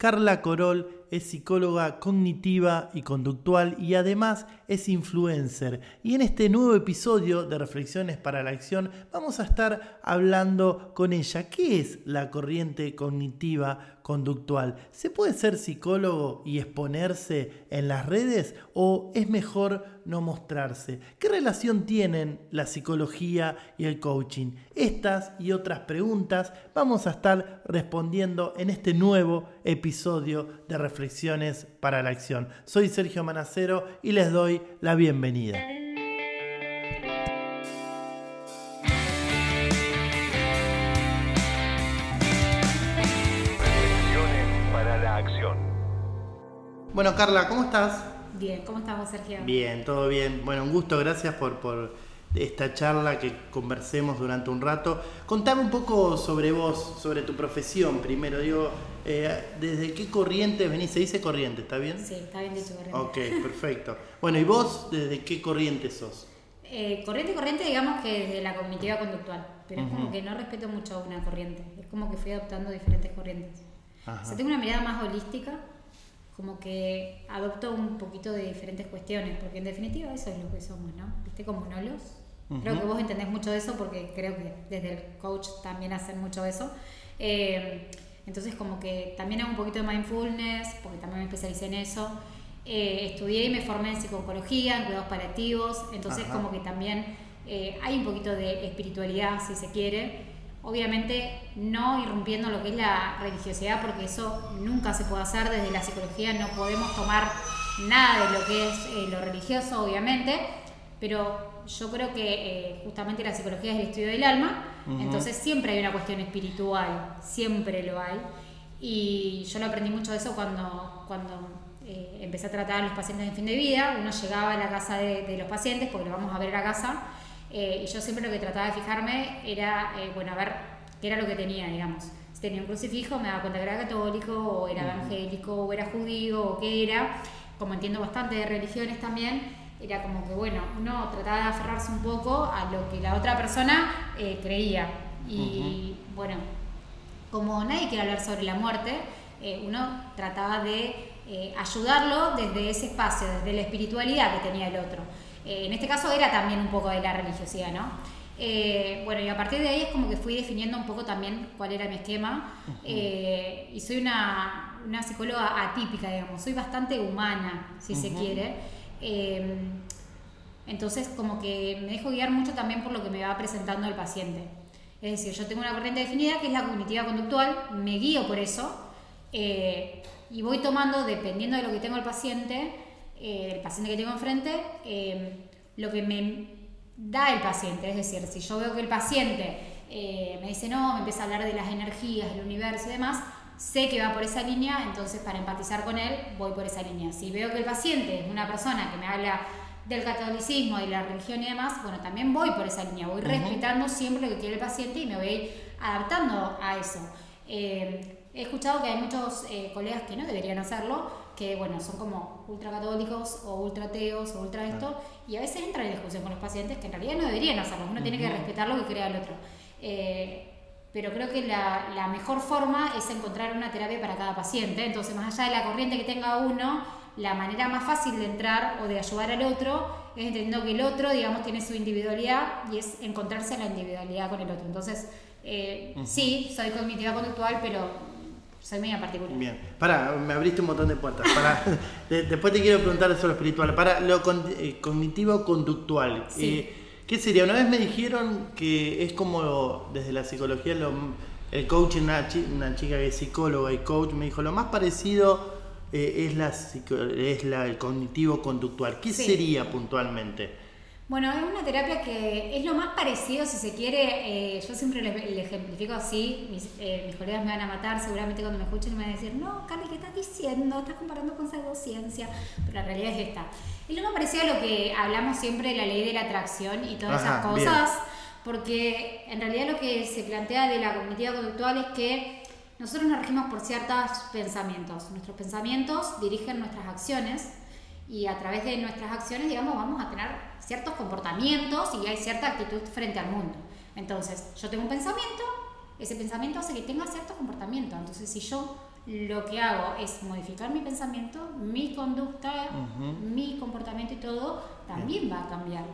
Carla Corol es psicóloga cognitiva y conductual y además es influencer. Y en este nuevo episodio de Reflexiones para la Acción vamos a estar hablando con ella. ¿Qué es la corriente cognitiva conductual? ¿Se puede ser psicólogo y exponerse en las redes o es mejor no mostrarse? ¿Qué relación tienen la psicología y el coaching? Estas y otras preguntas vamos a estar respondiendo en este nuevo episodio de Reflexiones Reflexiones para la Acción. Soy Sergio Manacero y les doy la bienvenida. Reflexiones para la Acción. Bueno, Carla, ¿cómo estás? Bien, ¿cómo estamos, Sergio? Bien, todo bien. Bueno, un gusto, gracias por, por esta charla, que conversemos durante un rato. Contame un poco sobre vos, sobre tu profesión primero. Digo, eh, ¿desde qué corriente venís? Se dice corriente, ¿está bien? Sí, está bien dicho corriente. Ok, perfecto. Bueno, ¿y vos desde qué corriente sos? Eh, corriente, corriente, digamos que desde la cognitiva conductual. Pero es como que no respeto mucho una corriente. Es como que fui adoptando diferentes corrientes. O sea, tengo una mirada más holística, como que adopto un poquito de diferentes cuestiones, porque en definitiva eso es lo que somos, ¿no? ¿Viste? Como Creo que vos entendés mucho de eso porque creo que desde el coach también hacen mucho de eso. Eh, entonces como que también hago un poquito de mindfulness, porque también me especialicé en eso. Eh, estudié y me formé en psicología, en cuidados paliativos, entonces como que también eh, hay un poquito de espiritualidad, si se quiere. Obviamente no irrumpiendo lo que es la religiosidad, porque eso nunca se puede hacer desde la psicología, no podemos tomar nada de lo que es lo religioso, obviamente, pero yo creo que eh, justamente la psicología es el estudio del alma, entonces siempre hay una cuestión espiritual, siempre lo hay. Y yo lo aprendí mucho de eso cuando, cuando eh, empecé a tratar a los pacientes en fin de vida. Uno llegaba a la casa de, los pacientes, porque lo vamos a ver a casa, eh, y yo siempre lo que trataba de fijarme era, bueno, a ver qué era lo que tenía, digamos. Si tenía un crucifijo, me daba cuenta que era católico, o era evangélico, o era judío, o qué era. Como entiendo bastante de religiones también, era como que, bueno, uno trataba de aferrarse un poco a lo que la otra persona eh, creía. Y bueno, como nadie quiere hablar sobre la muerte, eh, uno trataba de eh, ayudarlo desde ese espacio, desde la espiritualidad que tenía el otro. en este caso era también un poco de la religiosidad, ¿no? bueno, y a partir de ahí es como que fui definiendo un poco también cuál era mi esquema. y soy una, una, psicóloga atípica, digamos. Soy bastante humana, si se quiere. Em, entonces, como que me dejo guiar mucho también por lo que me va presentando el paciente. Es decir, yo tengo una corriente definida que es la cognitiva conductual, me guío por eso eh, y voy tomando, dependiendo de lo que tengo el paciente, eh, el paciente que tengo enfrente, em, lo que me da el paciente. Es decir, si yo veo que el paciente eh, me dice no, me empieza a hablar de las energías, del universo y demás, sé que va por esa línea, entonces para empatizar con él voy por esa línea. Si veo que el paciente es una persona que me habla del catolicismo, de la religión y demás, bueno, también voy por esa línea, voy respetando siempre lo que quiere el paciente y me voy adaptando a eso. Eh, he escuchado que hay muchos eh, colegas que no deberían hacerlo, que bueno, son como ultracatólicos o ultra ateos o ultra esto, y a veces entran en discusión con los pacientes que en realidad no deberían hacerlo, uno tiene que respetar lo que crea el otro. Eh, pero creo que la, mejor forma es encontrar una terapia para cada paciente. Entonces, más allá de la corriente que tenga uno, la manera más fácil de entrar o de ayudar al otro es entendiendo que el otro, digamos, tiene su individualidad y es encontrarse en la individualidad con el otro. Entonces, eh, sí, soy cognitiva conductual, pero soy media particular. Bien, para, me abriste un montón de puertas. Para, después te quiero preguntar sobre lo espiritual. Para lo eh, cognitivo conductual. Sí. Eh, ¿Qué sería? Una vez me dijeron que es como desde la psicología, el coach, una, una, chica que es psicóloga y coach, me dijo, lo más parecido eh, es, la, es la, el cognitivo conductual. ¿Qué sería puntualmente? Bueno, es una terapia que es lo más parecido, si se quiere, eh, yo siempre le, ejemplifico así, eh, mis, colegas me van a matar seguramente cuando me escuchen me van a decir, no, Carly, ¿qué estás diciendo? Estás comparando con pseudociencia, pero la realidad es esta. Es lo más parecido a lo que hablamos siempre de la ley de la atracción y todas esas cosas, porque en realidad lo que se plantea de la cognitiva conductual es que nosotros nos regimos por ciertos pensamientos. Nuestros pensamientos dirigen nuestras acciones y a través de nuestras acciones, digamos, vamos a tener ciertos comportamientos y hay cierta actitud frente al mundo. Entonces, yo tengo un pensamiento, ese pensamiento hace que tenga cierto comportamiento. Entonces, si yo lo que hago es modificar mi pensamiento, mi conducta, mi comportamiento y todo también va a cambiar.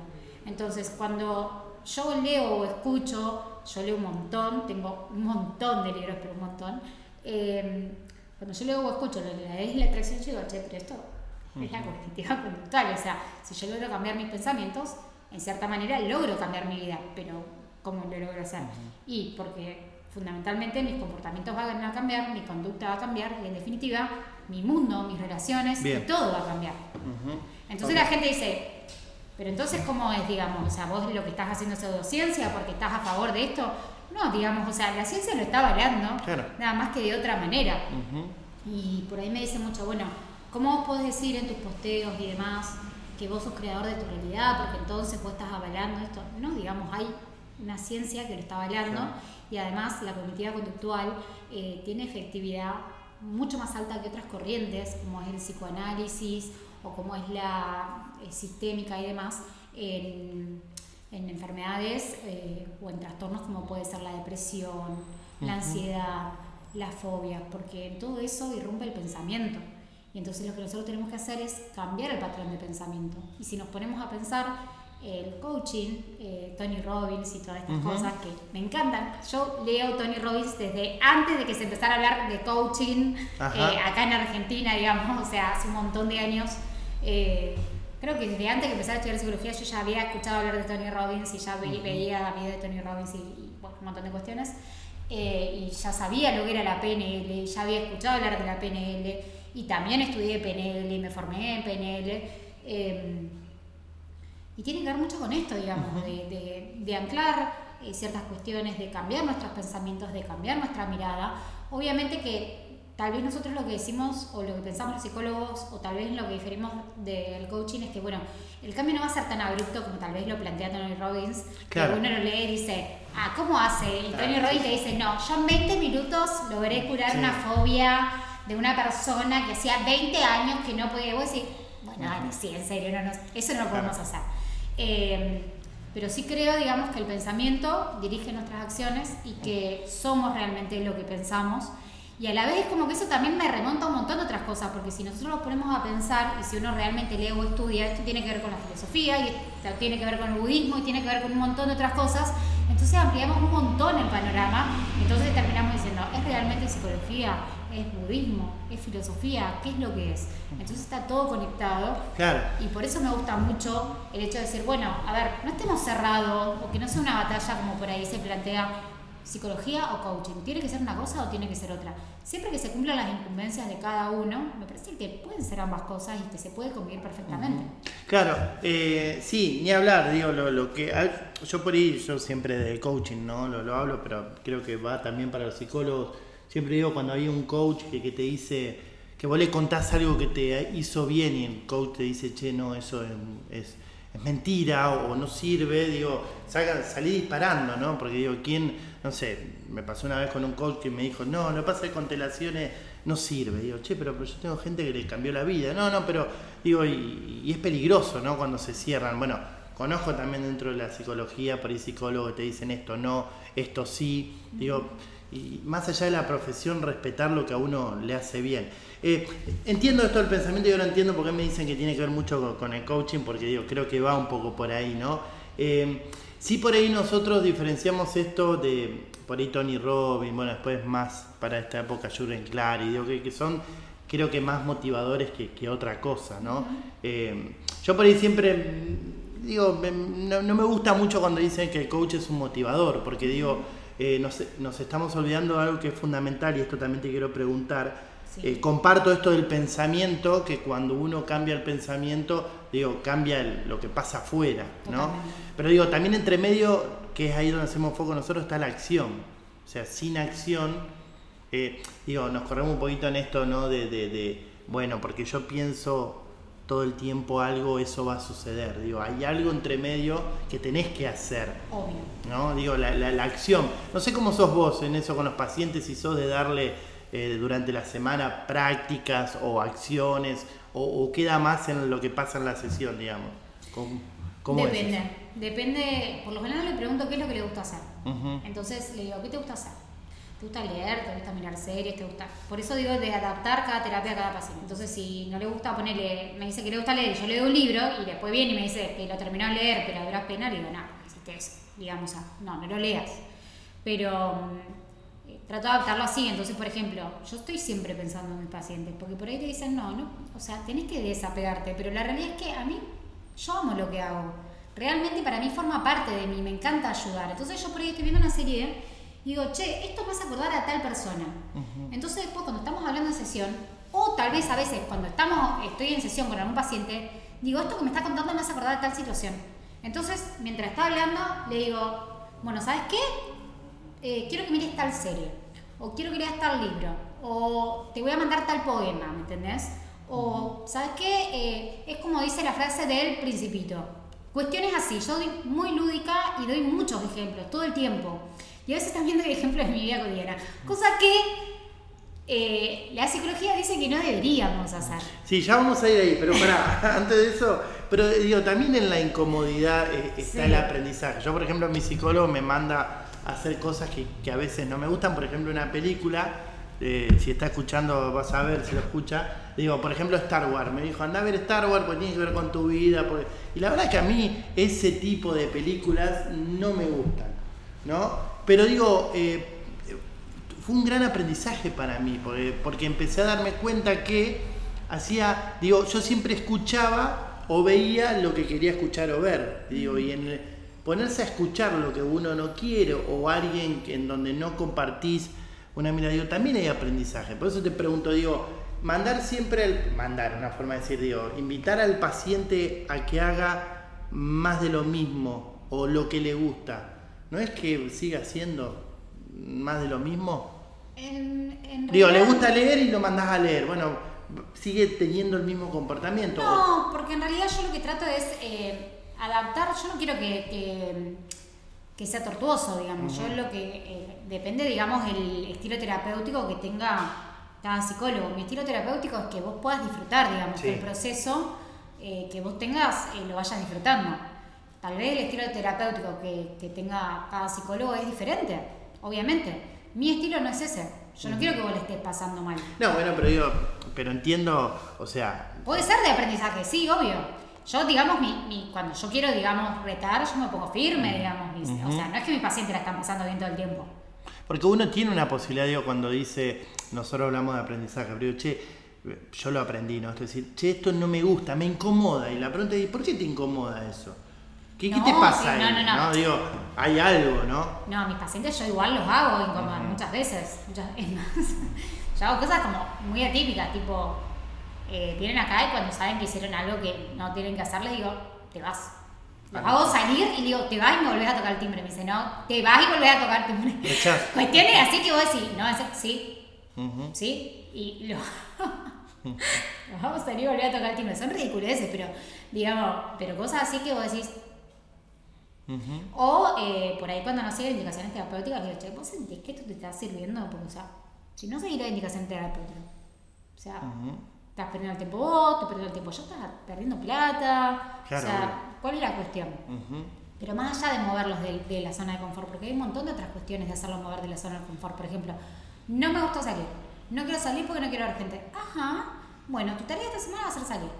Entonces, cuando yo leo o escucho, yo leo un montón, tengo un montón de libros, pero un montón. Eh, cuando yo leo o escucho lo de la es la atracción, yo digo, che, pero esto es la cognitiva conductual. O sea, si yo logro cambiar mis pensamientos, en cierta manera logro cambiar mi vida, pero ¿cómo lo logro hacer? Y porque fundamentalmente mis comportamientos van a cambiar, mi conducta va a cambiar y en definitiva mi mundo, mis relaciones, y todo va a cambiar. Entonces la gente dice, pero entonces ¿cómo es, digamos? O sea, vos lo que estás haciendo es pseudociencia porque estás a favor de esto. No, digamos, o sea, la ciencia lo está avalando, nada más que de otra manera. Y por ahí me dice mucho, bueno, ¿cómo vos podés decir en tus posteos y demás que vos sos creador de tu realidad porque entonces vos estás avalando esto? No, digamos, hay una ciencia que lo está avalando y además la cognitiva conductual eh, tiene efectividad mucho más alta que otras corrientes, como es el psicoanálisis o como es la eh, sistémica y demás, en, enfermedades eh, o en trastornos como puede ser la depresión, la ansiedad, la fobia, porque en todo eso irrumpe el pensamiento. Y entonces lo que nosotros tenemos que hacer es cambiar el patrón de pensamiento. Y si nos ponemos a pensar el coaching, eh, Tony Robbins y todas estas cosas que me encantan. Yo leo Tony Robbins desde antes de que se empezara a hablar de coaching eh, acá en Argentina, digamos, o sea, hace un montón de años. Eh, creo que desde antes de empezar a estudiar psicología yo ya había escuchado hablar de Tony Robbins y ya veía videos de Tony Robbins y, un montón de cuestiones. y ya sabía lo que era la PNL, y ya había escuchado hablar de la PNL y también estudié PNL y me formé en PNL. Y tiene que ver mucho con esto, digamos, de, anclar eh, ciertas cuestiones, de cambiar nuestros pensamientos, de cambiar nuestra mirada. Obviamente que tal vez nosotros lo que decimos o lo que pensamos los psicólogos o tal vez lo que diferimos del coaching es que, bueno, el cambio no va a ser tan abrupto como tal vez lo plantea Tony Robbins, que uno lo lee y dice, ah, ¿cómo hace? Y Tony Robbins te dice, no, yo en 20 minutos logré curar una fobia de una persona que hacía 20 años que no podía, vos decir, bueno, sí, en serio, no, eso no lo podemos hacer. Eh, pero sí creo, digamos, que el pensamiento dirige nuestras acciones y que somos realmente lo que pensamos. Y a la vez es como que eso también me remonta a un montón de otras cosas, porque si nosotros nos ponemos a pensar y si uno realmente lee o estudia, esto tiene que ver con la filosofía, y tiene que ver con el budismo y tiene que ver con un montón de otras cosas, entonces ampliamos un montón el panorama, entonces terminamos diciendo, ¿es realmente psicología? es budismo, es filosofía, ¿qué es lo que es? Entonces está todo conectado. Claro. Y por eso me gusta mucho el hecho de decir, bueno, a ver, no estemos cerrados o que no sea una batalla como por ahí se plantea psicología o coaching. ¿Tiene que ser una cosa o tiene que ser otra? Siempre que se cumplan las incumbencias de cada uno, me parece que pueden ser ambas cosas y que se puede convivir perfectamente. Claro, eh, sí, ni hablar, digo, lo, lo que... Yo por ahí, yo siempre de coaching, ¿no? Lo, lo hablo, pero creo que va también para los psicólogos Siempre digo cuando hay un coach que, te dice, que vos le contás algo que te hizo bien y el coach te dice, che, no, eso es, mentira o, no sirve, digo, salí disparando, ¿no? Porque digo, ¿quién, no sé, me pasó una vez con un coach que me dijo, no, lo pasa es que constelaciones no sirve. Digo, che, pero, yo tengo gente que le cambió la vida. No, no, pero digo, y, y, es peligroso, ¿no? Cuando se cierran. Bueno, conozco también dentro de la psicología, por ahí psicólogos te dicen esto no, esto sí. Digo, y más allá de la profesión, respetar lo que a uno le hace bien. Eh, entiendo esto del pensamiento, yo lo entiendo porque me dicen que tiene que ver mucho con, el coaching, porque digo, creo que va un poco por ahí, ¿no? Eh, sí, por ahí nosotros diferenciamos esto de, por ahí Tony Robbins, bueno, después más para esta época Jurgen Clark, y digo que, son, creo que más motivadores que, otra cosa, ¿no? Eh, yo por ahí siempre, digo, no, no me gusta mucho cuando dicen que el coach es un motivador, porque digo, eh, nos, estamos olvidando de algo que es fundamental y esto también te quiero preguntar. Eh, comparto esto del pensamiento, que cuando uno cambia el pensamiento, digo, cambia lo que pasa afuera, ¿no? Pero digo, también entre medio, que es ahí donde hacemos foco nosotros, está la acción. O sea, sin acción, eh, digo, nos corremos un poquito en esto, ¿no? De, de, de, bueno, porque yo pienso todo el tiempo algo, eso va a suceder. Digo, hay algo entre medio que tenés que hacer. Obvio. ¿no? Digo, la, la, acción. No sé cómo sos vos en eso con los pacientes, si sos de darle eh, durante la semana prácticas o acciones, o, queda más en lo que pasa en la sesión, digamos. ¿Cómo, Depende. Depende, por lo general le pregunto qué es lo que le gusta hacer. Entonces le digo, ¿qué te gusta hacer? Te gusta leer, te gusta mirar series, te gusta. Por eso digo de adaptar cada terapia a cada paciente. Entonces, si no le gusta ponerle, me dice que le gusta leer yo le doy un libro y después viene y me dice que lo terminó de leer, pero a duras penas, le digo, no, hiciste eso, digamos, no, no lo leas. Pero mm, eh, trato de adaptarlo así. Entonces, por ejemplo, yo estoy siempre pensando en mis pacientes, porque por ahí te dicen, no, no, o sea, tenés que desapegarte, pero la realidad es que a mí, yo amo lo que hago. Realmente para mí forma parte de mí, me encanta ayudar. Entonces yo por ahí estoy viendo una serie digo, che, esto me hace acordar a tal persona. Entonces después cuando estamos hablando en sesión, o tal vez a veces cuando estamos, estoy en sesión con algún paciente, digo, esto que me está contando me hace acordar a tal situación. Entonces, mientras está hablando, le digo, bueno, ¿sabes qué? Eh, quiero que mires tal serie, o quiero que leas tal libro, o te voy a mandar tal poema, ¿me entendés? O, ¿sabes qué? Eh, es como dice la frase del principito. Cuestiones así, yo soy muy lúdica y doy muchos ejemplos todo el tiempo. Y a veces también doy ejemplos de mi vida cotidiana. Cosa que eh, la psicología dice que no deberíamos hacer. Sí, ya vamos a ir ahí, pero para, antes de eso, pero digo, también en la incomodidad eh, está el aprendizaje. Yo, por ejemplo, mi psicólogo me manda a hacer cosas que, que a veces no me gustan, por ejemplo, una película, eh, si está escuchando vas a ver si lo escucha, digo, por ejemplo, Star Wars, me dijo, anda a ver Star Wars porque tiene que ver con tu vida, y la verdad es que a mí ese tipo de películas no me gustan, ¿no? Pero digo, eh, fue un gran aprendizaje para mí, porque, empecé a darme cuenta que hacía, digo, yo siempre escuchaba o veía lo que quería escuchar o ver, digo, y en ponerse a escuchar lo que uno no quiere o alguien en donde no compartís una mirada, digo, también hay aprendizaje. Por eso te pregunto, digo, mandar siempre, el, mandar, una forma de decir, digo, invitar al paciente a que haga más de lo mismo o lo que le gusta ¿No es que siga siendo más de lo mismo? Digo, le gusta leer y lo mandás a leer. Bueno, sigue teniendo el mismo comportamiento. No, porque en realidad yo lo que trato es eh, adaptar. Yo no quiero que, que, sea tortuoso, digamos. Yo lo que eh, depende, digamos, el estilo terapéutico que tenga cada psicólogo. Mi estilo terapéutico es que vos puedas disfrutar, digamos, el proceso eh, que vos tengas lo vayas disfrutando. Tal vez el estilo terapéutico que, tenga cada psicólogo es diferente, obviamente. Mi estilo no es ese. Yo no quiero que vos le estés pasando mal. No, bueno, pero digo, pero entiendo, o sea... Puede ser de aprendizaje, sí, obvio. Yo, digamos, mi, cuando yo quiero, digamos, retar, yo me pongo firme, digamos. O sea, no es que mis pacientes la están pasando bien todo el tiempo. Porque uno tiene una posibilidad, digo, cuando dice, nosotros hablamos de aprendizaje, pero digo, che, yo lo aprendí, ¿no? Es decir, che, esto no me gusta, me incomoda. Y la pregunta es, ¿por qué te incomoda eso? ¿Qué, te pasa ahí? No, no, no. Digo, hay algo, ¿no? No, mis pacientes yo igual los hago incómodos muchas veces. Muchas, es más, yo hago cosas como muy atípicas, tipo, eh, vienen acá y cuando saben que hicieron algo que no tienen que hacer, les digo, te vas. Los hago salir y digo, te vas y me volvés a tocar el timbre. Me dice, no, te vas y volvés a tocar el timbre. Cuestiones así que vos decís, no, sí, sí, y lo... los hago salir y volver a tocar el timbre. Son ridiculeces, pero, digamos, pero cosas así que vos decís, o eh, por ahí cuando no sigue indicaciones terapéuticas, digo, che, ¿vos sentís que esto te está sirviendo? Porque, o sea, si no seguís la indicación terapéutica, o sea, estás perdiendo el tiempo vos, estás perdiendo el tiempo yo, estás perdiendo plata. o sea, ¿cuál es la cuestión? Pero más allá de moverlos de, la zona de confort, porque hay un montón de otras cuestiones de hacerlos mover de la zona de confort. Por ejemplo, no me gusta salir. No quiero salir porque no quiero ver gente. Ajá. Bueno, tu tarea esta semana va a ser salir.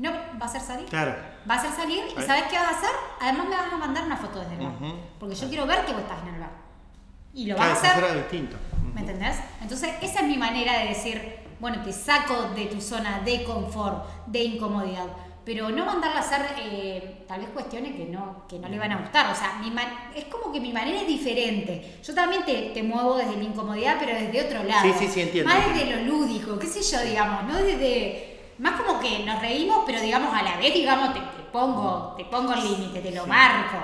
No, va a ser salir. Claro. Va a ser salir y ¿sabes qué vas a hacer? Además me vas a mandar una foto desde el bar. Porque yo quiero ver que vos estás en el bar. Y lo vas a hacer. distinto. ¿Me entendés? Entonces, esa es mi manera de decir, bueno, te saco de tu zona de confort, de incomodidad. Pero no mandarla a hacer eh, tal vez cuestiones que no, que no le van a gustar. O sea, mi es como que mi manera es diferente. Yo también te, te, muevo desde la incomodidad, pero desde otro lado. Sí, sí, sí, entiendo. Más desde lo lúdico, qué sé yo, digamos, no desde más como que nos reímos, pero digamos a la vez, digamos, te, pongo, te pongo el límite, te lo marco.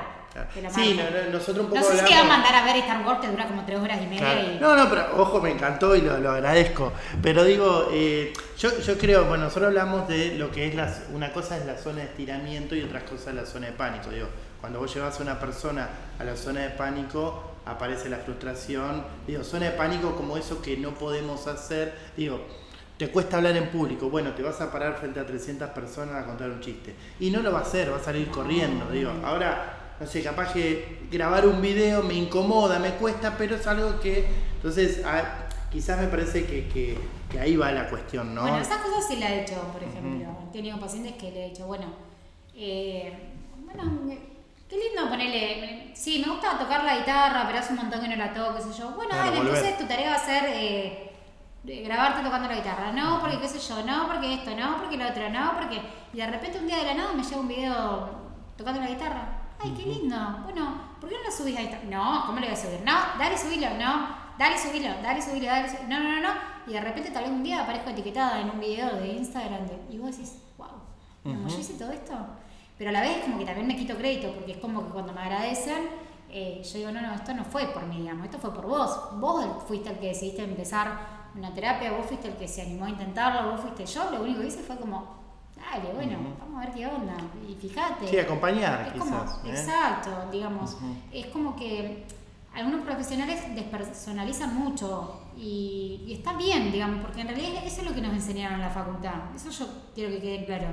sí, nosotros un poco. No sé si te va a mandar a ver Star Wars, que dura como tres horas y media. No, no, pero ojo, me encantó y lo, agradezco. Pero digo, eh, yo, yo creo, bueno, nosotros hablamos de lo que es las, una cosa es la zona de estiramiento y otra cosa es la zona de pánico. Digo, cuando vos llevas a una persona a la zona de pánico, aparece la frustración. Digo, zona de pánico como eso que no podemos hacer. Digo, te cuesta hablar en público. Bueno, te vas a parar frente a 300 personas a contar un chiste. Y no lo va a hacer, va a salir corriendo. Digo, ahora no sé, capaz que grabar un video me incomoda, me cuesta, pero es algo que, entonces, quizás me parece que, que, ahí va la cuestión, ¿no? Bueno, esas cosas sí la he hecho, por ejemplo. He tenido pacientes que le he hecho, bueno, eh, bueno, qué lindo ponerle, sí, me gusta tocar la guitarra, pero hace un montón que no la toco, qué sé yo. Bueno, dale, entonces tu tarea va a ser... Eh, grabarte tocando la guitarra, no, porque qué sé yo, no, porque esto, no, porque lo otro, no, porque... Y de repente un día de la nada me llega un video tocando la guitarra. Ay, qué lindo. Bueno, ¿por qué no lo subís a Instagram? No, ¿cómo le voy a subir? No, dale, subilo, no, dale, subilo, dale, subilo, dale, subilo. No, no, no, no. Y de repente tal vez un día aparezco etiquetada en un video de Instagram de, y vos decís, wow, yo hice todo esto. Pero a la vez como que también me quito crédito, porque es como que cuando me agradecen, eh, yo digo, no, no, esto no fue por mí, digamos, esto fue por vos. Vos fuiste el que decidiste empezar una terapia, vos fuiste el que se animó a intentarlo, vos fuiste yo, lo único que hice fue como, dale, bueno, vamos a ver qué onda. Y fíjate. Sí, acompañar, quizás. ¿eh? Exacto, digamos. Es como que algunos profesionales despersonalizan mucho y, está bien, digamos, porque en realidad eso es lo que nos enseñaron en la facultad. Eso yo quiero que quede claro.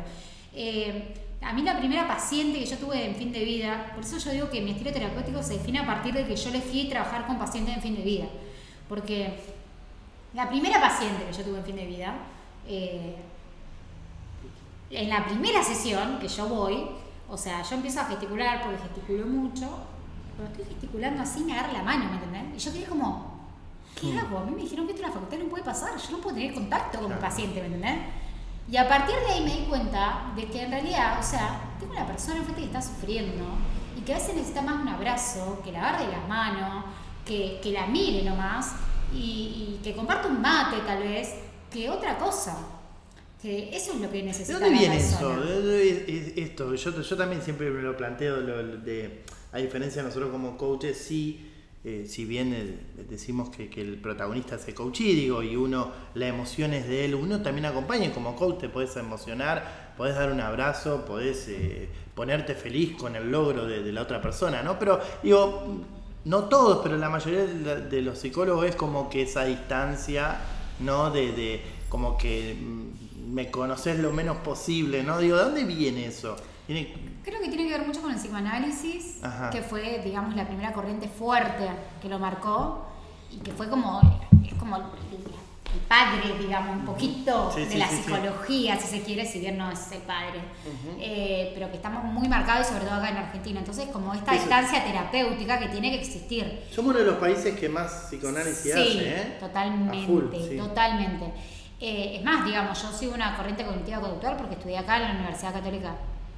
Eh, a mí la primera paciente que yo tuve en fin de vida, por eso yo digo que mi estilo terapéutico se define a partir de que yo elegí trabajar con pacientes en fin de vida. Porque la primera paciente que yo tuve en fin de vida, eh, en la primera sesión que yo voy, o sea, yo empiezo a gesticular porque gesticulo mucho, pero estoy gesticulando así, me agarra la mano, ¿me entendés? Y yo quedé como, ¿qué mm. hago? A mí me dijeron que esto en la facultad no puede pasar, yo no puedo tener contacto con mi paciente, ¿me entendés? Y a partir de ahí me di cuenta de que en realidad, o sea, tengo una persona enfrente que está sufriendo y que a veces necesita más un abrazo, que la agarre las manos, que, que la mire nomás y, que comparte un mate tal vez, que otra cosa. Que eso es lo que necesita. ¿De dónde viene eso? esto, yo, yo también siempre me lo planteo, de, a diferencia de nosotros como coaches, sí. Eh, si bien decimos que, que, el protagonista hace coaching, digo, y uno, la emoción es de él, uno también acompaña, y como coach te puedes emocionar, podés dar un abrazo, podés eh, ponerte feliz con el logro de, de, la otra persona, ¿no? Pero digo, no todos, pero la mayoría de los psicólogos es como que esa distancia, ¿no? De, como que mm, me conoces lo menos posible, ¿no? Digo, ¿de dónde viene eso? Creo que tiene que ver mucho con el psicoanálisis, que fue, digamos, la primera corriente fuerte que lo marcó y que fue como, es como el padre, digamos, un poquito de la psicología, si se quiere, si bien no es el padre, eh, pero que estamos muy marcados, sobre todo acá en Argentina. Entonces, como esta distancia terapéutica que tiene que existir. Somos uno de los países que más psicoanálisis hace, ¿eh? Totalmente, totalmente. Eh, es más, digamos, yo sigo una corriente cognitiva conductual porque estudié acá en la Universidad Católica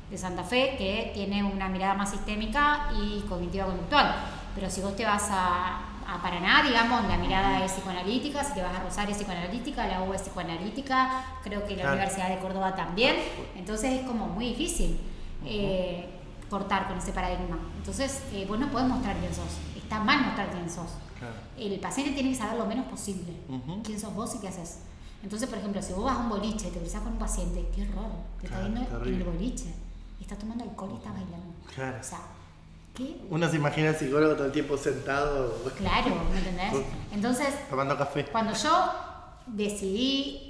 de Santa Fe, que tiene una mirada más sistémica y cognitiva conductual. Pero si vos te vas a, a Paraná, digamos, la mirada es psicoanalítica, si te vas a Rosario es psicoanalítica, la U es psicoanalítica, creo que la Universidad de Córdoba también, entonces es como muy difícil eh, cortar con ese paradigma. Entonces, eh, vos no podés mostrar quién sos, está mal mostrar quién sos. El paciente tiene que saber lo menos posible quién sos vos y qué haces. Entonces, por ejemplo, si vos vas a un boliche y te cruzás con un paciente, qué horror, te está viendo en el boliche, y está tomando alcohol y está bailando. Claro. O sea, uno se imagina al psicólogo todo el tiempo sentado. Claro, ¿me entendés? Entonces, tomando café. Cuando yo decidí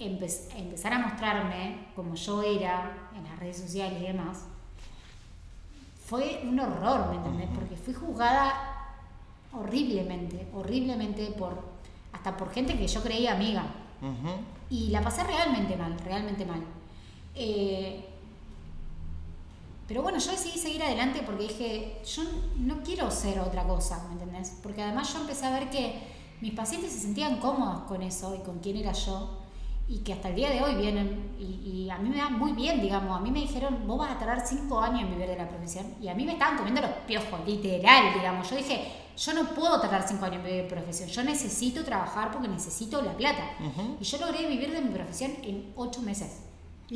empezar a mostrarme como yo era en las redes sociales y demás, fue un horror, ¿me entendés? Porque fui juzgada horriblemente, horriblemente por hasta por gente que yo creía amiga. Y la pasé realmente mal, realmente mal. Eh, pero bueno, yo decidí seguir adelante porque dije, yo no quiero ser otra cosa, ¿me entendés? Porque además yo empecé a ver que mis pacientes se sentían cómodos con eso y con quién era yo y que hasta el día de hoy vienen y, a mí me da muy bien, digamos, a mí me dijeron, vos vas a tardar cinco años en vivir de la profesión y a mí me estaban comiendo los piojos, literal, digamos, yo dije, yo no puedo tardar cinco años en vivir de la profesión, yo necesito trabajar porque necesito la plata y yo logré vivir de mi profesión en ocho meses.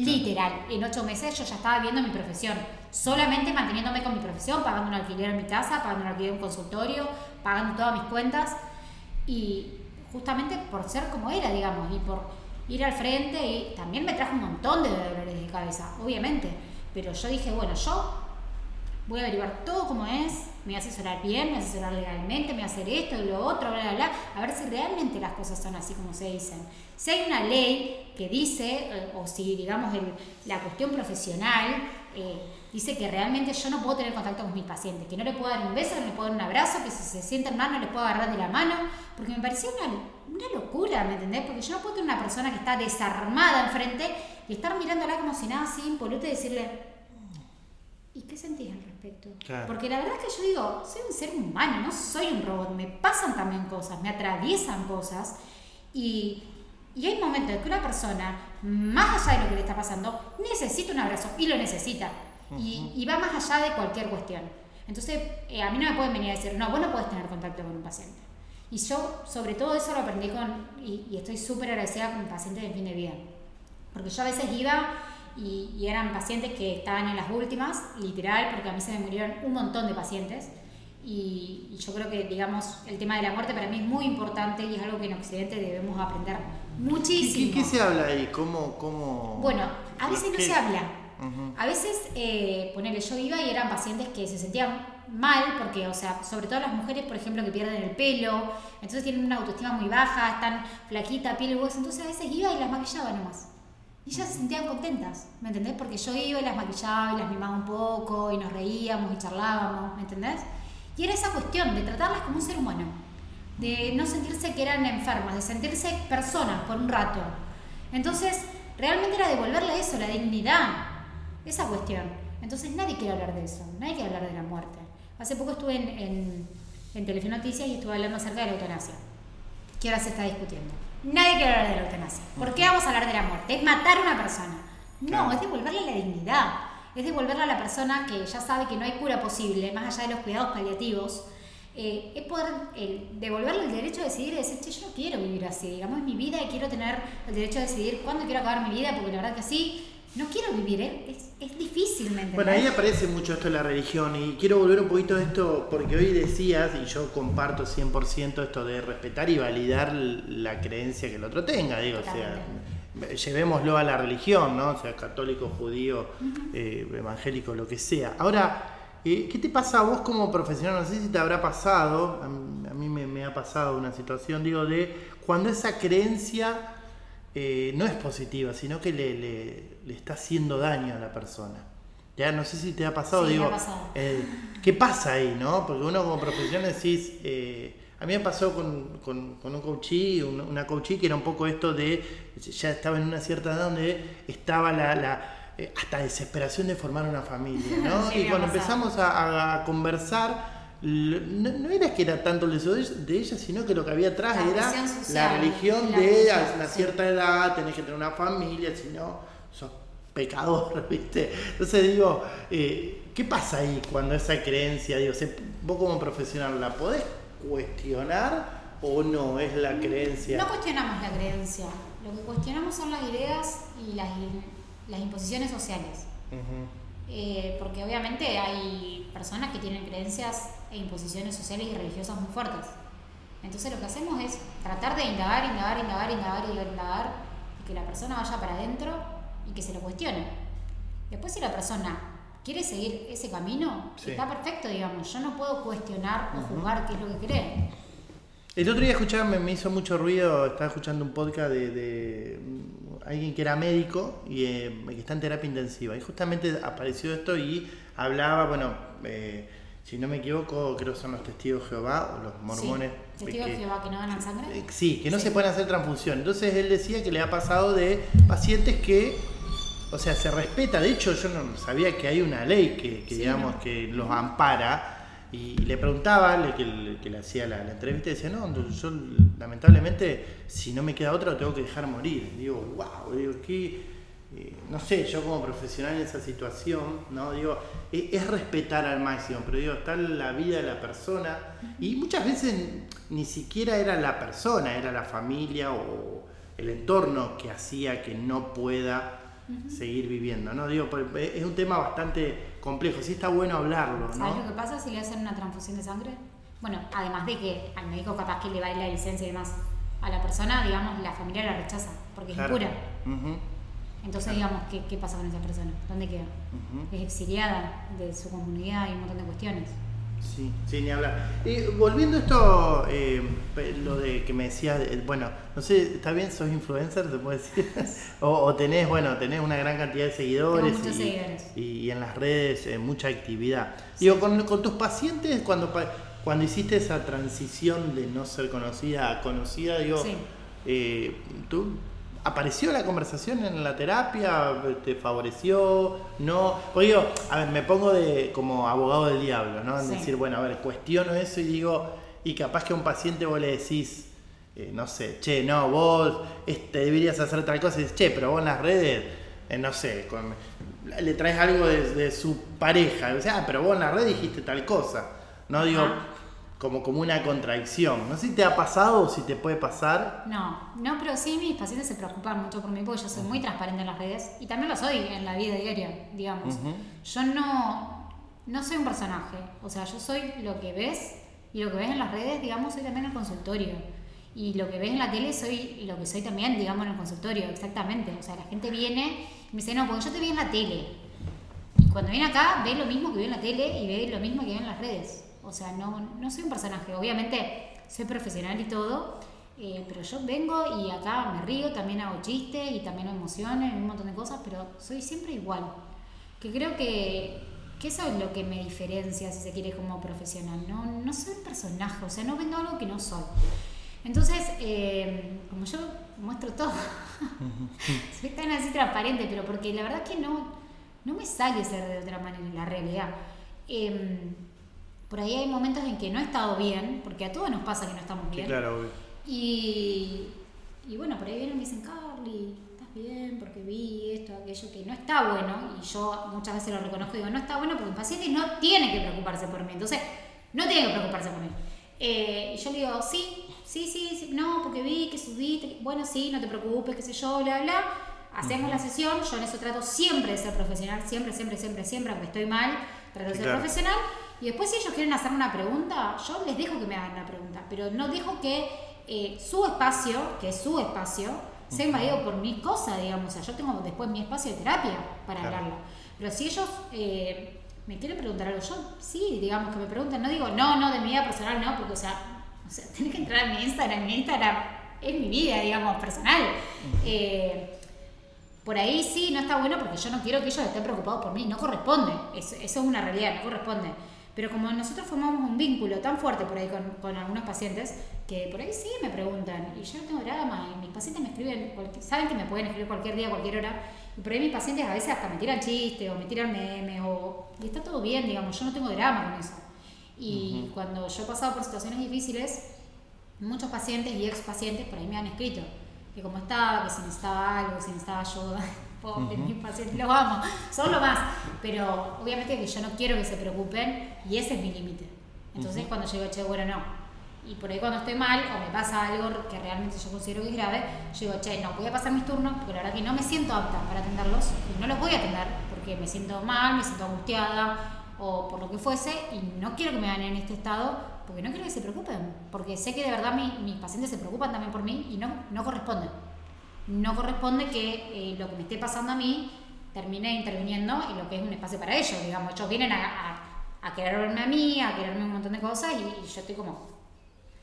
Literal, en ocho meses yo ya estaba viendo mi profesión, solamente manteniéndome con mi profesión, pagando un alquiler en mi casa, pagando un alquiler en un consultorio, pagando todas mis cuentas y justamente por ser como era, digamos, y por ir al frente y también me trajo un montón de dolores de cabeza, obviamente, pero yo dije, bueno, yo voy a averiguar todo como es, me voy a asesorar bien, me voy a asesorar legalmente, me voy a hacer esto y lo otro, bla, bla, bla, a ver si realmente las cosas son así como se dicen. Si hay una ley que dice, eh, o si digamos la cuestión profesional eh, dice que realmente yo no puedo tener contacto con mis pacientes, que no le puedo dar un beso, no le puedo dar un abrazo, que si se sienten mal no les puedo agarrar de la mano, porque me parecía una, una locura, ¿me entendés? Porque yo no puedo tener una persona que está desarmada enfrente y estar mirándola como si nada así, impoluta y decirle, ¿y qué sentís al respecto? Porque la verdad es que yo digo, soy un ser humano, no soy un robot, me pasan también cosas, me atraviesan cosas y, y hay momentos en que una persona, más allá de lo que le está pasando, necesita un abrazo y lo necesita. y, va más allá de cualquier cuestión. Entonces, eh, a mí no me pueden venir a decir, no, vos no puedes tener contacto con un paciente. Y yo, sobre todo eso lo aprendí con, y, y estoy súper agradecida con pacientes de fin de vida. Porque yo a veces iba y, eran pacientes que estaban en las últimas, literal, porque a mí se me murieron un montón de pacientes. Y, yo creo que, digamos, el tema de la muerte para mí es muy importante y es algo que en Occidente debemos aprender muchísimo. ¿Qué, qué, se habla ahí? ¿Cómo, cómo... Bueno, a veces no se habla. A veces, eh, ponele, yo iba y eran pacientes que se sentían mal, porque, o sea, sobre todo las mujeres, por ejemplo, que pierden el pelo, entonces tienen una autoestima muy baja, están flaquita, piel y hueso, entonces a veces iba y las maquillaba nomás. Y ellas se sentían contentas, ¿me entendés? Porque yo iba y las maquillaba y las mimaba un poco y nos reíamos y charlábamos, ¿me entendés? Y era esa cuestión de tratarlas como un ser humano, de no sentirse que eran enfermas, de sentirse personas por un rato. Entonces, realmente era devolverle eso, la dignidad, esa cuestión. Entonces, nadie quiere hablar de eso, nadie quiere hablar de la muerte. Hace poco estuve en, en, en Telefe Noticias y estuve hablando acerca de la eutanasia, que ahora se está discutiendo. Nadie quiere hablar de la eutanasia. ¿Por qué vamos a hablar de la muerte? Es matar a una persona. No, es devolverle la dignidad. Es devolverle a la persona que ya sabe que no hay cura posible, más allá de los cuidados paliativos. Eh, es poder devolverle el derecho a decidir y decir, che, yo no quiero vivir así, digamos, es mi vida y quiero tener el derecho a decidir cuándo quiero acabar mi vida, porque la verdad que sí, no quiero vivir, ¿eh? es, es difícil, ¿me Bueno, ahí aparece mucho esto de la religión y quiero volver un poquito a esto porque hoy decías, y yo comparto 100% esto de respetar y validar la creencia que el otro tenga, digo, o sea, llevémoslo a la religión, ¿no? O sea, católico, judío, eh, evangélico, lo que sea. Ahora, eh, ¿qué te pasa a vos como profesional? No sé si te habrá pasado, a mí, me, me ha pasado una situación, digo, de cuando esa creencia eh, no es positiva, sino que le, le, está haciendo daño a la persona. Ya no sé si te ha pasado, digo, eh, ¿qué pasa ahí, no? Porque uno como profesional decís, eh, a mí me pasó con, con, un coachí, una coachí que era un poco esto de, ya estaba en una cierta edad donde estaba la, la hasta desesperación de formar una familia, ¿no? y cuando empezamos a conversar, no, era que era tanto el deseo de ella, sino que lo que había atrás era la religión de a una cierta edad, tenés que tener una familia, si no, sos pecador, ¿viste? Entonces digo, eh, ¿qué pasa ahí cuando esa creencia, digo, vos como profesional, ¿la podés cuestionar o no es la creencia? No cuestionamos la creencia, lo que cuestionamos son las ideas y las, las imposiciones sociales. Eh, porque obviamente hay personas que tienen creencias e imposiciones sociales y religiosas muy fuertes. Entonces lo que hacemos es tratar de indagar, indagar, indagar, indagar indagar y que la persona vaya para adentro y que se lo cuestione. Después si la persona quiere seguir ese camino, está perfecto, digamos. Yo no puedo cuestionar o juzgar qué es lo que cree. El otro día escuchaba, me, hizo mucho ruido, estaba escuchando un podcast de alguien que era médico y eh, que está en terapia intensiva. Y justamente apareció esto y hablaba, bueno, eh, si no me equivoco, creo que son los testigos de Jehová o los mormones. Sí. ¿Testigos de Jehová que no ganan sangre? Eh, sí, que no se pueden hacer transfusión. Entonces él decía que le ha pasado de pacientes que, o sea, se respeta. De hecho, yo no sabía que hay una ley que, digamos, que los ampara y, le preguntaba, le, que, le, hacía la, entrevista, y decía, no, yo lamentablemente, si no me queda otra, lo tengo que dejar morir. Digo, wow, digo, que, eh, no sé, yo como profesional en esa situación, ¿no? Digo, es, respetar al máximo, pero digo, está la vida de la persona, y muchas veces ni siquiera era la persona, era la familia o el entorno que hacía que no pueda seguir viviendo, ¿no? Digo, es un tema bastante complejo, sí está bueno hablarlo, ¿no? ¿Sabes lo que pasa si le hacen una transfusión de sangre? Bueno, además de que al médico capaz que le va a ir la licencia y demás, a la persona, digamos, la familia la rechaza, porque es impura. Entonces, digamos, ¿qué, ¿qué, pasa con esa persona? ¿Dónde queda? Es exiliada de su comunidad y un montón de cuestiones. Sí, sin ni hablar. Y volviendo a esto, eh, lo de que me decías, bueno, no sé, ¿está bien? ¿Sos influencer? ¿Se puede decir? o, tenés, bueno, tenés una gran cantidad de seguidores. y, seguidores. Y, en las redes eh, mucha actividad. Digo, con, con, tus pacientes, cuando, cuando hiciste esa transición de no ser conocida a conocida, digo, eh, ¿tú ¿Apareció la conversación en la terapia? ¿Te favoreció? ¿No? Porque digo, a ver, me pongo de como abogado del diablo, ¿no? En decir, bueno, a ver, cuestiono eso y digo, y capaz que a un paciente vos le decís, eh, no sé, che, no, vos este, deberías hacer tal cosa y dices, che, pero vos en las redes, eh, no sé, le traes algo de, su pareja, o sea, ah, pero vos en las redes dijiste tal cosa. No digo, como, como una contradicción. No sé si te ha pasado o si te puede pasar. No, no, pero sí mis pacientes se preocupan mucho por mí porque yo soy muy transparente en las redes y también lo soy en la vida diaria, digamos. Yo no, no soy un personaje, o sea, yo soy lo que ves y lo que ves en las redes, digamos, soy también en el consultorio. Y lo que ves en la tele soy lo que soy también, digamos, en el consultorio, exactamente. O sea, la gente viene y me dice, no, porque yo te vi en la tele. Y cuando viene acá, ve lo mismo que ve en la tele y ve lo mismo que ve en las redes. O sea, no, no soy un personaje. Obviamente soy profesional y todo, eh, pero yo vengo y acá me río, también hago chistes y también hago emociones, un montón de cosas, pero soy siempre igual. Que creo que, que eso es lo que me diferencia, si se quiere, como profesional. No, no soy un personaje, o sea, no vendo algo que no soy. Entonces, eh, como yo muestro todo, soy tan así transparente, pero porque la verdad es que no, no me sale ser de otra manera en la realidad. Eh, por ahí hay momentos en que no he estado bien, porque a todos nos pasa que no estamos bien. claro, Y, y bueno, por ahí vienen y me dicen, Carly, ¿estás bien? Porque vi esto, aquello que no está bueno. Y yo muchas veces lo reconozco y digo, no está bueno porque el paciente no tiene que preocuparse por mí. Entonces, no tiene que preocuparse por mí. Eh, y yo le digo, sí, sí, sí, sí, no, porque vi que subiste. Bueno, sí, no te preocupes, qué sé yo, bla, bla. Hacemos la sesión. Yo en eso trato siempre de ser profesional, siempre, siempre, siempre, siempre, aunque estoy mal, trato de ser profesional. Y después si ellos quieren hacer una pregunta, yo les dejo que me hagan una pregunta, pero no dejo que eh, su espacio, que es su espacio, sea invadido por mi cosa, digamos. O sea, yo tengo después mi espacio de terapia para hablarlo. Pero si ellos eh, me quieren preguntar algo, yo sí, digamos, que me pregunten. No digo, no, no, de mi vida personal, no, porque, o sea, o sea tenés que entrar a mi Instagram. Mi Instagram es mi vida, digamos, personal. Eh, por ahí sí, no está bueno porque yo no quiero que ellos estén preocupados por mí. No corresponde. Eso, eso es una realidad, no corresponde. Pero como nosotros formamos un vínculo tan fuerte por ahí con, algunos pacientes, que por ahí sí me preguntan, y yo no tengo drama, y mis pacientes me escriben, saben que me pueden escribir cualquier día, cualquier hora, y por ahí mis pacientes a veces hasta me tiran chistes o me tiran memes, o, y está todo bien, digamos, yo no tengo drama con eso. Y cuando yo he pasado por situaciones difíciles, muchos pacientes y ex pacientes por ahí me han escrito que cómo estaba, que si necesitaba algo, si necesitaba ayuda. Pobre, mis pacientes, los amo, son lo más. Pero obviamente que yo no quiero que se preocupen y ese es mi límite. Entonces cuando yo digo, che, bueno, no. Y por ahí cuando estoy mal o me pasa algo que realmente yo considero que es grave, yo digo, che, no, voy a pasar mis turnos porque la verdad que no me siento apta para atenderlos y no los voy a atender porque me siento mal, me siento angustiada o por lo que fuese y no quiero que me vean en este estado porque no quiero que se preocupen, porque sé que de verdad mis pacientes se preocupan también por mí y no, no corresponde no corresponde que eh, lo que me esté pasando a mí termine interviniendo en lo que es un espacio para ellos, digamos. Ellos vienen a, a, quererme a mí, a quererme un montón de cosas y, yo estoy como...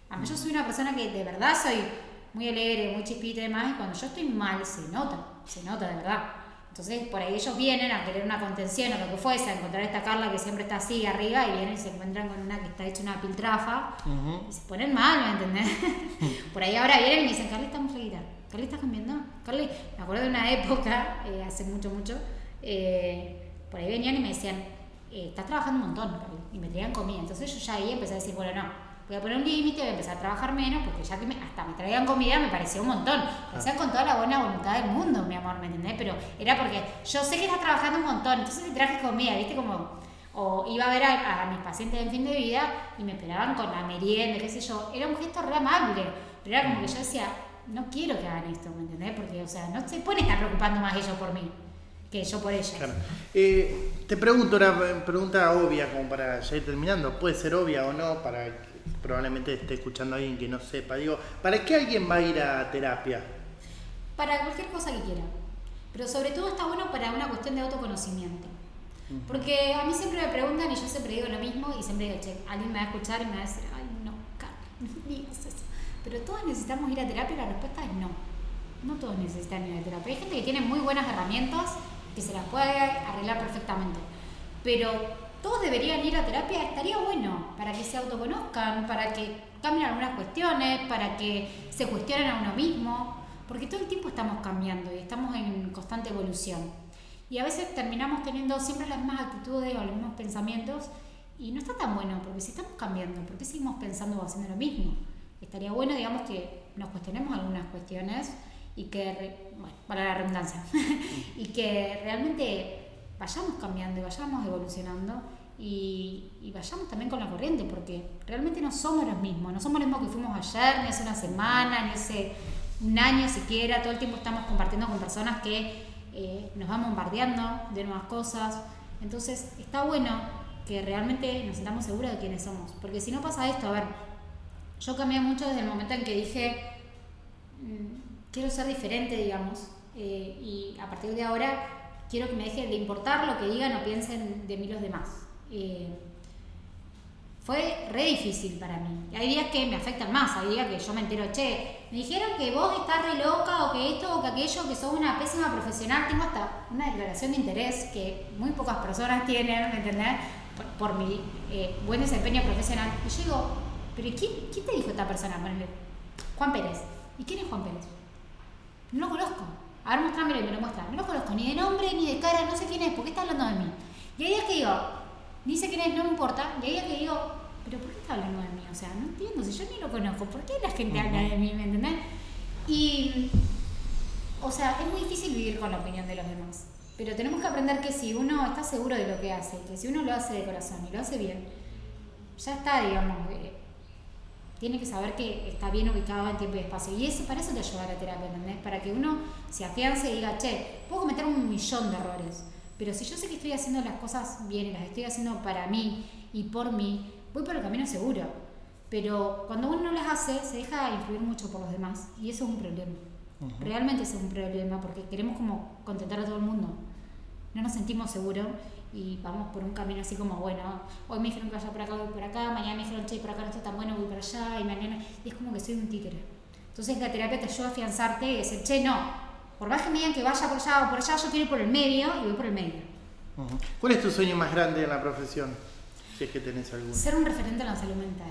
A mí yo soy una persona que de verdad soy muy alegre, muy chispita y demás, y cuando yo estoy mal se nota, se nota de verdad. Entonces por ahí ellos vienen a querer una contención o lo que fuese, a encontrar esta Carla que siempre está así arriba y vienen y se encuentran con una que está hecha una piltrafa y se ponen mal, ¿me entendés? por ahí ahora vienen y me dicen, Carla está muy flaquita Carly, ¿estás cambiando? Carly, me acuerdo de una época, eh, hace mucho, mucho, eh, por ahí venían y me decían, eh, estás trabajando un montón, Carly, y me traían comida. Entonces yo ya ahí empecé a decir, bueno, no, voy a poner un límite, voy a empezar a trabajar menos, porque ya que hasta me traían comida me parecía un montón. Lo hacían con toda la buena voluntad del mundo, mi amor, ¿me entendés? Pero era porque yo sé que estás trabajando un montón, entonces te traje comida, ¿viste? Como, o iba a ver a, mis pacientes en fin de vida y me esperaban con la merienda, qué sé yo. Era un gesto re amable, pero era como que yo decía, no quiero que hagan esto, ¿me entendés? Porque, o sea, no se pueden estar preocupando más ellos por mí que yo por ellos. Eh, te pregunto una pregunta obvia, como para ya ir terminando. Puede ser obvia o no, para probablemente esté escuchando a alguien que no sepa. Digo, ¿para qué alguien va a ir a terapia? Para cualquier cosa que quiera. Pero sobre todo está bueno para una cuestión de autoconocimiento. Porque a mí siempre me preguntan y yo siempre digo lo mismo y siempre digo, che, alguien me va a escuchar y me va a decir, ay, no, Carla, no digas eso. Pero todos necesitamos ir a terapia y la respuesta es no. No todos necesitan ir a terapia. Hay gente que tiene muy buenas herramientas que se las puede arreglar perfectamente. Pero todos deberían ir a terapia, estaría bueno para que se autoconozcan, para que cambien algunas cuestiones, para que se cuestionen a uno mismo, porque todo el tiempo estamos cambiando y estamos en constante evolución. Y a veces terminamos teniendo siempre las mismas actitudes o los mismos pensamientos y no está tan bueno, porque si estamos cambiando, ¿por qué seguimos pensando o haciendo lo mismo? Estaría bueno, digamos, que nos cuestionemos algunas cuestiones y que, bueno, para la redundancia, y que realmente vayamos cambiando y vayamos evolucionando y, y, vayamos también con la corriente, porque realmente no somos los mismos, no somos los mismos que fuimos ayer, ni hace una semana, ni hace un año siquiera, todo el tiempo estamos compartiendo con personas que eh, nos van bombardeando de nuevas cosas, entonces está bueno que realmente nos sintamos seguros de quiénes somos, porque si no pasa esto, a ver, yo cambié mucho desde el momento en que dije, mm, quiero ser diferente, digamos, eh, y a partir de ahora quiero que me deje de importar lo que digan o piensen de mí los demás. Eh, fue re difícil para mí. Hay días que me afectan más, hay días que yo me entero, che, me dijeron que vos estás re loca o que esto o que aquello, que sos una pésima profesional. Tengo hasta una declaración de interés que muy pocas personas tienen, ¿me entendés? Por, mi eh, buen desempeño profesional. Y yo digo, ¿pero quién, quién te dijo esta persona? Juan Pérez. ¿Y quién es Juan Pérez? No lo conozco. A ver, muéstramelo y me lo muestra. No lo conozco ni de nombre ni de cara, no sé quién es, ¿por qué está hablando de mí? Y hay días que digo, sé quién es, no me importa. Y hay días que digo, ¿pero por qué está hablando de mí? O sea, no entiendo, si yo ni lo conozco, ¿por qué la gente habla de mí? ¿Me entendés? Y, o sea, es muy difícil vivir con la opinión de los demás. Pero tenemos que aprender que si uno está seguro de lo que hace, que si uno lo hace de corazón y lo hace bien, ya está, digamos, eh, tiene que saber que está bien ubicado en tiempo y espacio. Y eso, para eso te ayuda la terapia, ¿entendés? Para que uno se afiance y diga, che, puedo cometer un millón de errores, pero si yo sé que estoy haciendo las cosas bien y las estoy haciendo para mí y por mí, voy por el camino seguro. Pero cuando uno no las hace, se deja influir mucho por los demás y eso es un problema. Realmente es un problema porque queremos como contentar a todo el mundo. No nos sentimos seguros y vamos por un camino así como, bueno, hoy me dijeron que vaya por acá, voy por acá, mañana me dijeron, che, por acá no está tan bueno, voy para allá, y mañana, y es como que soy un títere. Entonces la terapia te ayuda a afianzarte y decir, che, no, por más que me digan que vaya por allá o por allá, yo quiero ir por el medio y voy por el medio. ¿Cuál es tu sueño más grande en la profesión? Si es que tenés alguno. Ser un referente en la salud mental.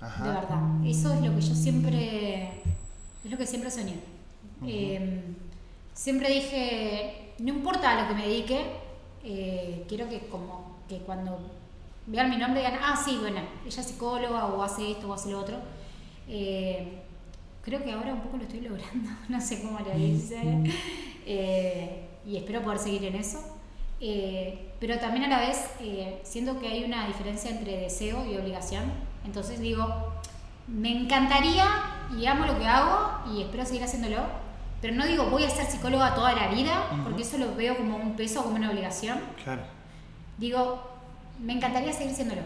De verdad. Eso es lo que yo siempre, es lo que siempre soñé. Em, siempre dije, no importa a lo que me dedique, eh, quiero que como que cuando vean mi nombre digan, ah, sí, bueno, ella es psicóloga o hace esto o hace lo otro. Eh, creo que ahora un poco lo estoy logrando, no sé cómo lo dice, eh, y espero poder seguir en eso. pero también a la vez siento que hay una diferencia entre deseo y obligación. Entonces digo, me encantaría y amo lo que hago y espero seguir haciéndolo, pero no digo voy a ser psicóloga toda la vida, porque eso lo veo como un peso, como una obligación. Claro. Digo, me encantaría seguir haciéndolo,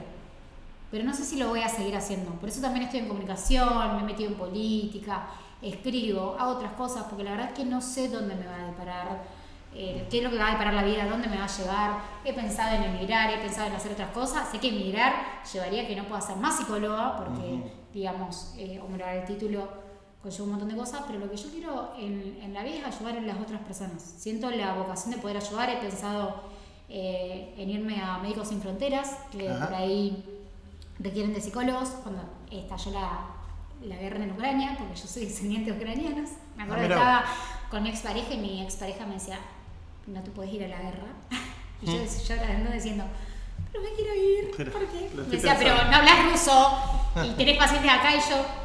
pero no sé si lo voy a seguir haciendo. Por eso también estoy en comunicación, me he metido en política, escribo, hago otras cosas, porque la verdad es que no sé dónde me va a deparar, eh, qué es lo que va a deparar la vida, dónde me va a llevar. He pensado en emigrar, he pensado en hacer otras cosas. Sé que emigrar llevaría que no pueda ser más psicóloga, porque, digamos, eh, homologar el título conlleva un montón de cosas, pero lo que yo quiero en, en, la vida es ayudar a las otras personas. Siento la vocación de poder ayudar, he pensado eh, en irme a Médicos Sin Fronteras, que por ahí requieren de psicólogos, cuando estalló la, la guerra en Ucrania, porque yo soy descendiente de ucranianos. Me acuerdo ah, que estaba con mi expareja y mi expareja me decía, no te puedes ir a la guerra. y yo, mm. yo llorando diciendo, pero me quiero ir, ¿por qué? Me decía, pero no hablas ruso y tenés pacientes acá y yo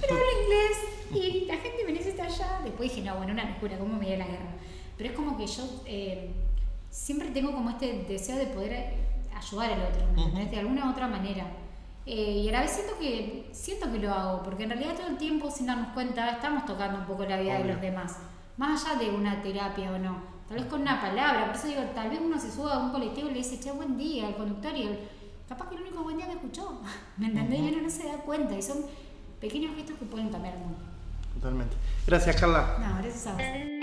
pero hablo inglés y la gente me dice está allá. Después dije, no, bueno, una locura, ¿cómo me dio la guerra? Pero es como que yo eh, siempre tengo como este deseo de poder eh, ayudar al otro, ¿me entendés? De alguna u otra manera. Eh, y a la vez siento que, siento que lo hago, porque en realidad todo el tiempo, sin darnos cuenta, estamos tocando un poco la vida de los demás. Más allá de una terapia o no. Tal vez con una palabra. Por eso digo, tal vez uno se sube a un colectivo y le dice, che, buen día al conductor y capaz que el único buen día me escuchó. ¿Me entendés? Y uno no se da cuenta. Y son pequeños gestos que pueden cambiar el mundo. Totalmente. Gracias, Carla. No, gracias a vos.